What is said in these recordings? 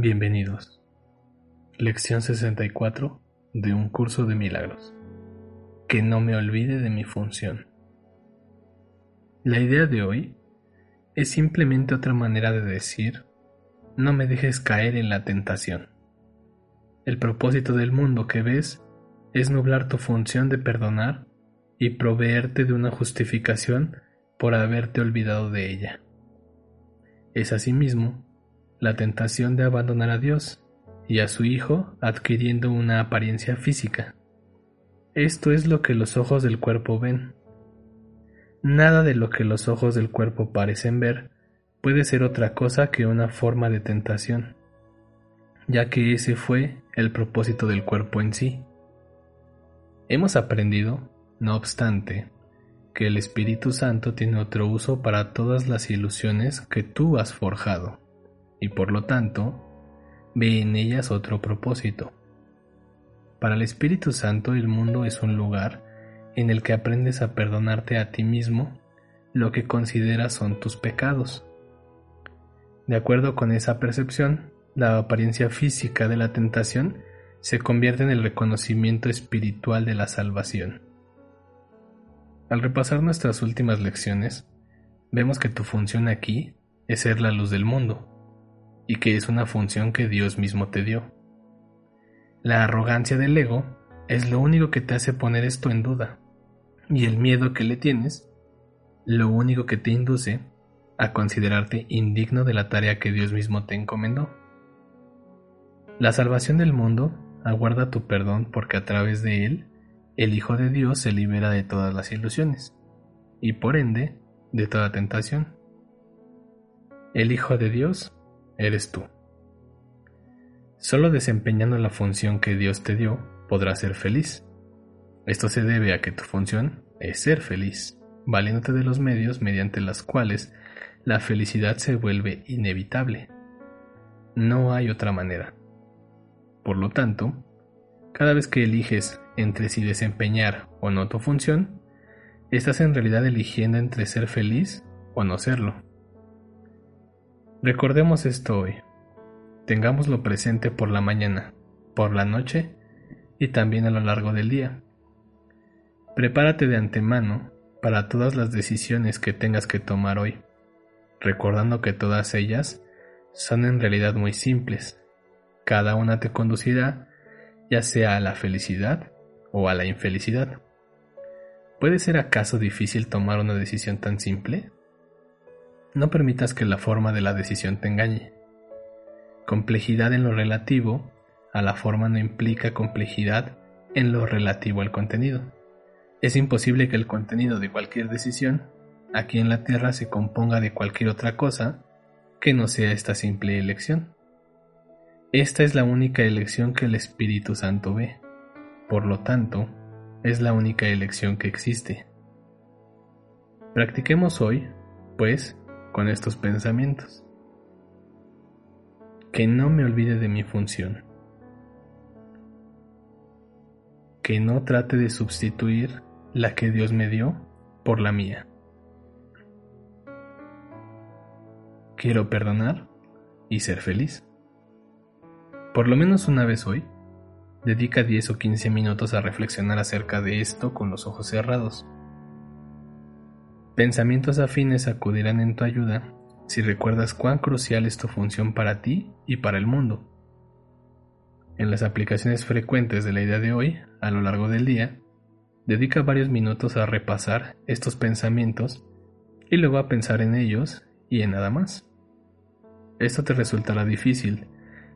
Bienvenidos. Lección 64 de un curso de milagros. Que no me olvide de mi función. La idea de hoy es simplemente otra manera de decir, no me dejes caer en la tentación. El propósito del mundo que ves es nublar tu función de perdonar y proveerte de una justificación por haberte olvidado de ella. Es asimismo la tentación de abandonar a Dios y a su Hijo adquiriendo una apariencia física. Esto es lo que los ojos del cuerpo ven. Nada de lo que los ojos del cuerpo parecen ver puede ser otra cosa que una forma de tentación, ya que ese fue el propósito del cuerpo en sí. Hemos aprendido, no obstante, que el Espíritu Santo tiene otro uso para todas las ilusiones que tú has forjado y por lo tanto ve en ellas otro propósito. Para el Espíritu Santo el mundo es un lugar en el que aprendes a perdonarte a ti mismo lo que consideras son tus pecados. De acuerdo con esa percepción, la apariencia física de la tentación se convierte en el reconocimiento espiritual de la salvación. Al repasar nuestras últimas lecciones, vemos que tu función aquí es ser la luz del mundo y que es una función que Dios mismo te dio. La arrogancia del ego es lo único que te hace poner esto en duda, y el miedo que le tienes, lo único que te induce a considerarte indigno de la tarea que Dios mismo te encomendó. La salvación del mundo aguarda tu perdón porque a través de él, el Hijo de Dios se libera de todas las ilusiones, y por ende, de toda tentación. El Hijo de Dios eres tú. Solo desempeñando la función que Dios te dio podrás ser feliz. Esto se debe a que tu función es ser feliz, valiéndote de los medios mediante los cuales la felicidad se vuelve inevitable. No hay otra manera. Por lo tanto, cada vez que eliges entre si desempeñar o no tu función, estás en realidad eligiendo entre ser feliz o no serlo. Recordemos esto hoy. Tengámoslo presente por la mañana, por la noche y también a lo largo del día. Prepárate de antemano para todas las decisiones que tengas que tomar hoy, recordando que todas ellas son en realidad muy simples. Cada una te conducirá ya sea a la felicidad o a la infelicidad. ¿Puede ser acaso difícil tomar una decisión tan simple? No permitas que la forma de la decisión te engañe. Complejidad en lo relativo a la forma no implica complejidad en lo relativo al contenido. Es imposible que el contenido de cualquier decisión aquí en la Tierra se componga de cualquier otra cosa que no sea esta simple elección. Esta es la única elección que el Espíritu Santo ve. Por lo tanto, es la única elección que existe. Practiquemos hoy, pues, con estos pensamientos. Que no me olvide de mi función. Que no trate de sustituir la que Dios me dio por la mía. Quiero perdonar y ser feliz. Por lo menos una vez hoy, dedica 10 o 15 minutos a reflexionar acerca de esto con los ojos cerrados Pensamientos afines acudirán en tu ayuda si recuerdas cuán crucial es tu función para ti y para el mundo. En las aplicaciones frecuentes de la idea de hoy, a lo largo del día, dedica varios minutos a repasar estos pensamientos y luego a pensar en ellos y en nada más. Esto te resultará difícil,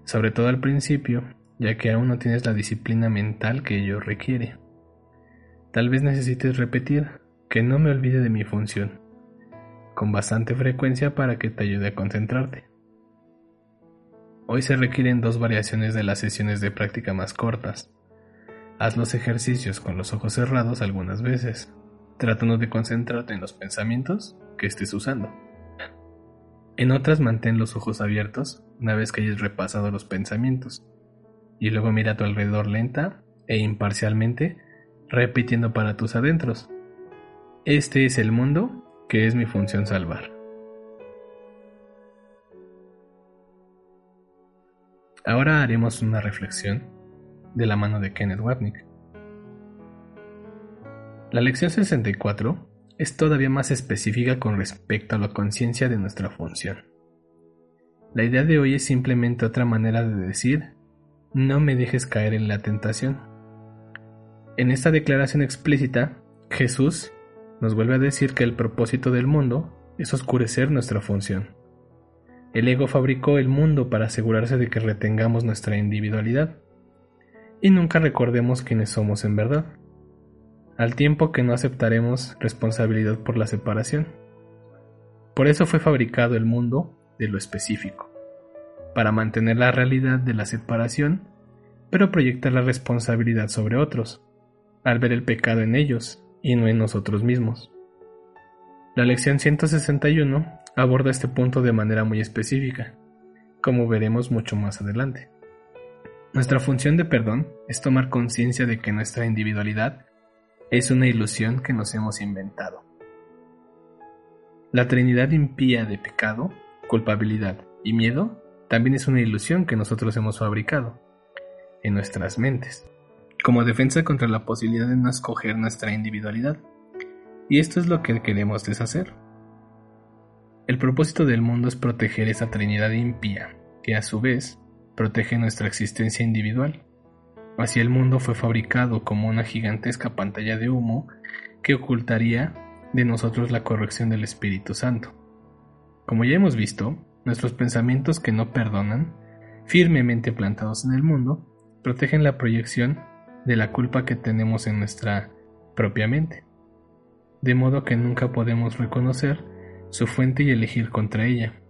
sobre todo al principio, ya que aún no tienes la disciplina mental que ello requiere. Tal vez necesites repetir que no me olvide de mi función, con bastante frecuencia para que te ayude a concentrarte. Hoy se requieren dos variaciones de las sesiones de práctica más cortas. Haz los ejercicios con los ojos cerrados algunas veces, tratando de concentrarte en los pensamientos que estés usando. En otras mantén los ojos abiertos una vez que hayas repasado los pensamientos, y luego mira a tu alrededor lenta e imparcialmente, repitiendo para tus adentros. Este es el mundo que es mi función salvar. Ahora haremos una reflexión de la mano de Kenneth Wapnick. La lección 64 es todavía más específica con respecto a la conciencia de nuestra función. La idea de hoy es simplemente otra manera de decir, no me dejes caer en la tentación. En esta declaración explícita, Jesús nos vuelve a decir que el propósito del mundo es oscurecer nuestra función. El ego fabricó el mundo para asegurarse de que retengamos nuestra individualidad y nunca recordemos quiénes somos en verdad, al tiempo que no aceptaremos responsabilidad por la separación. Por eso fue fabricado el mundo de lo específico, para mantener la realidad de la separación, pero proyectar la responsabilidad sobre otros, al ver el pecado en ellos y no en nosotros mismos. La lección 161 aborda este punto de manera muy específica, como veremos mucho más adelante. Nuestra función de perdón es tomar conciencia de que nuestra individualidad es una ilusión que nos hemos inventado. La Trinidad impía de pecado, culpabilidad y miedo también es una ilusión que nosotros hemos fabricado en nuestras mentes, como defensa contra la posibilidad de no escoger nuestra individualidad. Y esto es lo que queremos deshacer. El propósito del mundo es proteger esa Trinidad impía, que a su vez protege nuestra existencia individual. Así el mundo fue fabricado como una gigantesca pantalla de humo que ocultaría de nosotros la corrección del Espíritu Santo. Como ya hemos visto, nuestros pensamientos que no perdonan, firmemente plantados en el mundo, protegen la proyección de la culpa que tenemos en nuestra propia mente de modo que nunca podemos reconocer su fuente y elegir contra ella.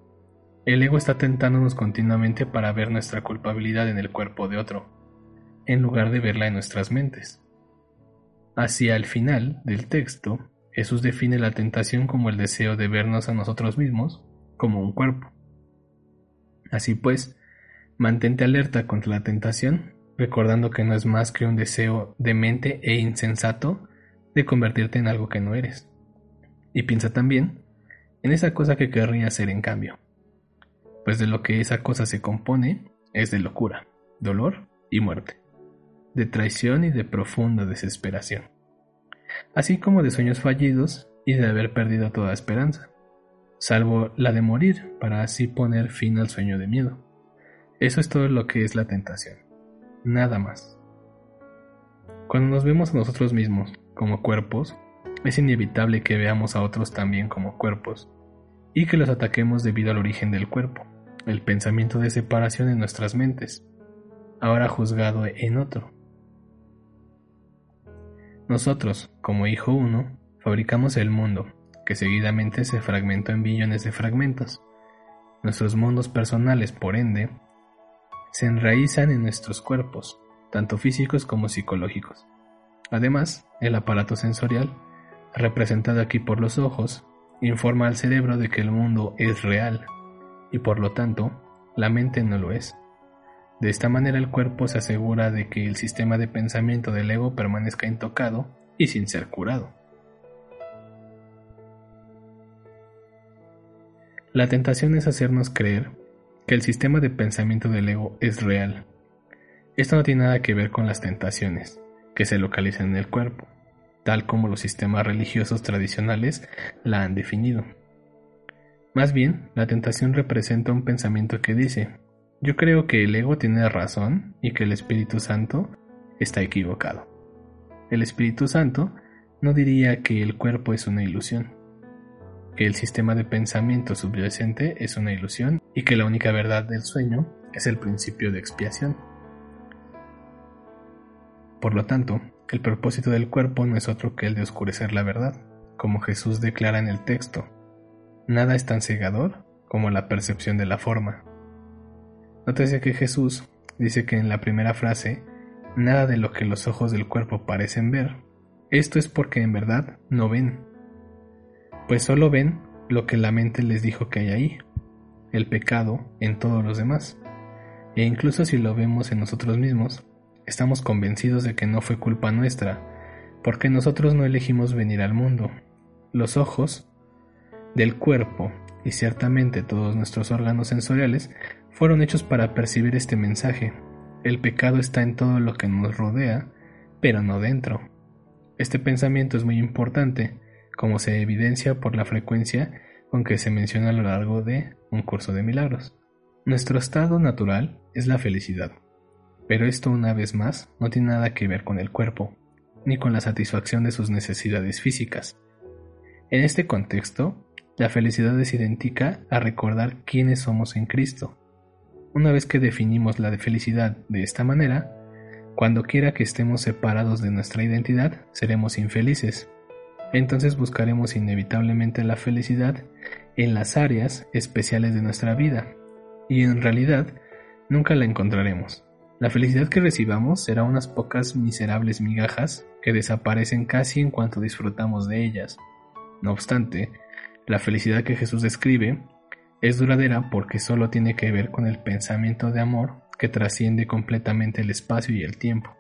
El ego está tentándonos continuamente para ver nuestra culpabilidad en el cuerpo de otro, en lugar de verla en nuestras mentes. Hacia el final del texto, Jesús define la tentación como el deseo de vernos a nosotros mismos como un cuerpo. Así pues, mantente alerta contra la tentación, recordando que no es más que un deseo demente e insensato de convertirte en algo que no eres. Y piensa también en esa cosa que querrías ser en cambio. Pues de lo que esa cosa se compone es de locura, dolor y muerte, de traición y de profunda desesperación, así como de sueños fallidos y de haber perdido toda esperanza, salvo la de morir para así poner fin al sueño de miedo. Eso es todo lo que es la tentación, nada más. Cuando nos vemos a nosotros mismos como cuerpos, es inevitable que veamos a otros también como cuerpos y que los ataquemos debido al origen del cuerpo, el pensamiento de separación en nuestras mentes, ahora juzgado en otro. Nosotros, como hijo uno, fabricamos el mundo, que seguidamente se fragmentó en billones de fragmentos. Nuestros mundos personales, por ende, se enraizan en nuestros cuerpos, tanto físicos como psicológicos. Además, el aparato sensorial, representado aquí por los ojos, informa al cerebro de que el mundo es real y por lo tanto la mente no lo es. De esta manera el cuerpo se asegura de que el sistema de pensamiento del ego permanezca intocado y sin ser curado. La tentación es hacernos creer que el sistema de pensamiento del ego es real. Esto no tiene nada que ver con las tentaciones, que se localizan en el cuerpo, tal como los sistemas religiosos tradicionales la han definido. Más bien, la tentación representa un pensamiento que dice, yo creo que el ego tiene razón y que el Espíritu Santo está equivocado. El Espíritu Santo no diría que el cuerpo es una ilusión, que el sistema de pensamiento subyacente es una ilusión y que la única verdad del sueño es el principio de expiación. Por lo tanto, el propósito del cuerpo no es otro que el de oscurecer la verdad, como Jesús declara en el texto. nada es tan cegador como la percepción de la forma. Nótese que Jesús dice que en la primera frase, nada de lo que los ojos del cuerpo parecen ver, esto es porque en verdad no ven, pues solo ven lo que la mente les dijo que hay ahí, el pecado en todos los demás. E incluso si lo vemos en nosotros mismos, estamos convencidos de que no fue culpa nuestra, porque nosotros no elegimos venir al mundo. Los ojos del cuerpo y ciertamente todos nuestros órganos sensoriales fueron hechos para percibir este mensaje. El pecado está en todo lo que nos rodea, pero no dentro. Este pensamiento es muy importante, como se evidencia por la frecuencia con que se menciona a lo largo de un curso de milagros. Nuestro estado natural es la felicidad, pero esto una vez más no tiene nada que ver con el cuerpo, ni con la satisfacción de sus necesidades físicas. En este contexto, la felicidad es idéntica a recordar quiénes somos en Cristo. Una vez que definimos la felicidad de esta manera, cuando quiera que estemos separados de nuestra identidad, seremos infelices. Entonces buscaremos inevitablemente la felicidad en las áreas especiales de nuestra vida, y en realidad nunca la encontraremos. La felicidad que recibamos será unas pocas miserables migajas que desaparecen casi en cuanto disfrutamos de ellas. No obstante, la felicidad que Jesús describe es duradera porque solo tiene que ver con el pensamiento de amor que trasciende completamente el espacio y el tiempo.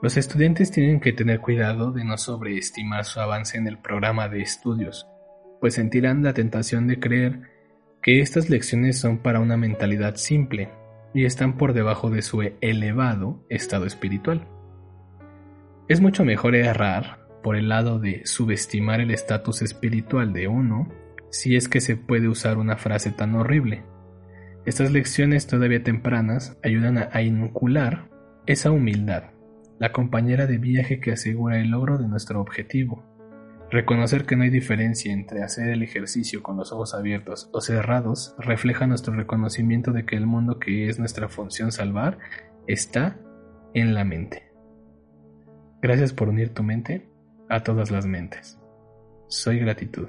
Los estudiantes tienen que tener cuidado de no sobreestimar su avance en el programa de estudios, pues sentirán la tentación de creer que estas lecciones son para una mentalidad simple y están por debajo de su elevado estado espiritual. Es mucho mejor errar por el lado de subestimar el estatus espiritual de uno si es que se puede usar una frase tan horrible. Estas lecciones todavía tempranas ayudan a, inocular esa humildad, la compañera de viaje que asegura el logro de nuestro objetivo. Reconocer que no hay diferencia entre hacer el ejercicio con los ojos abiertos o cerrados refleja nuestro reconocimiento de que el mundo que es nuestra función salvar está en la mente. Gracias por unir tu mente a todas las mentes. Soy gratitud.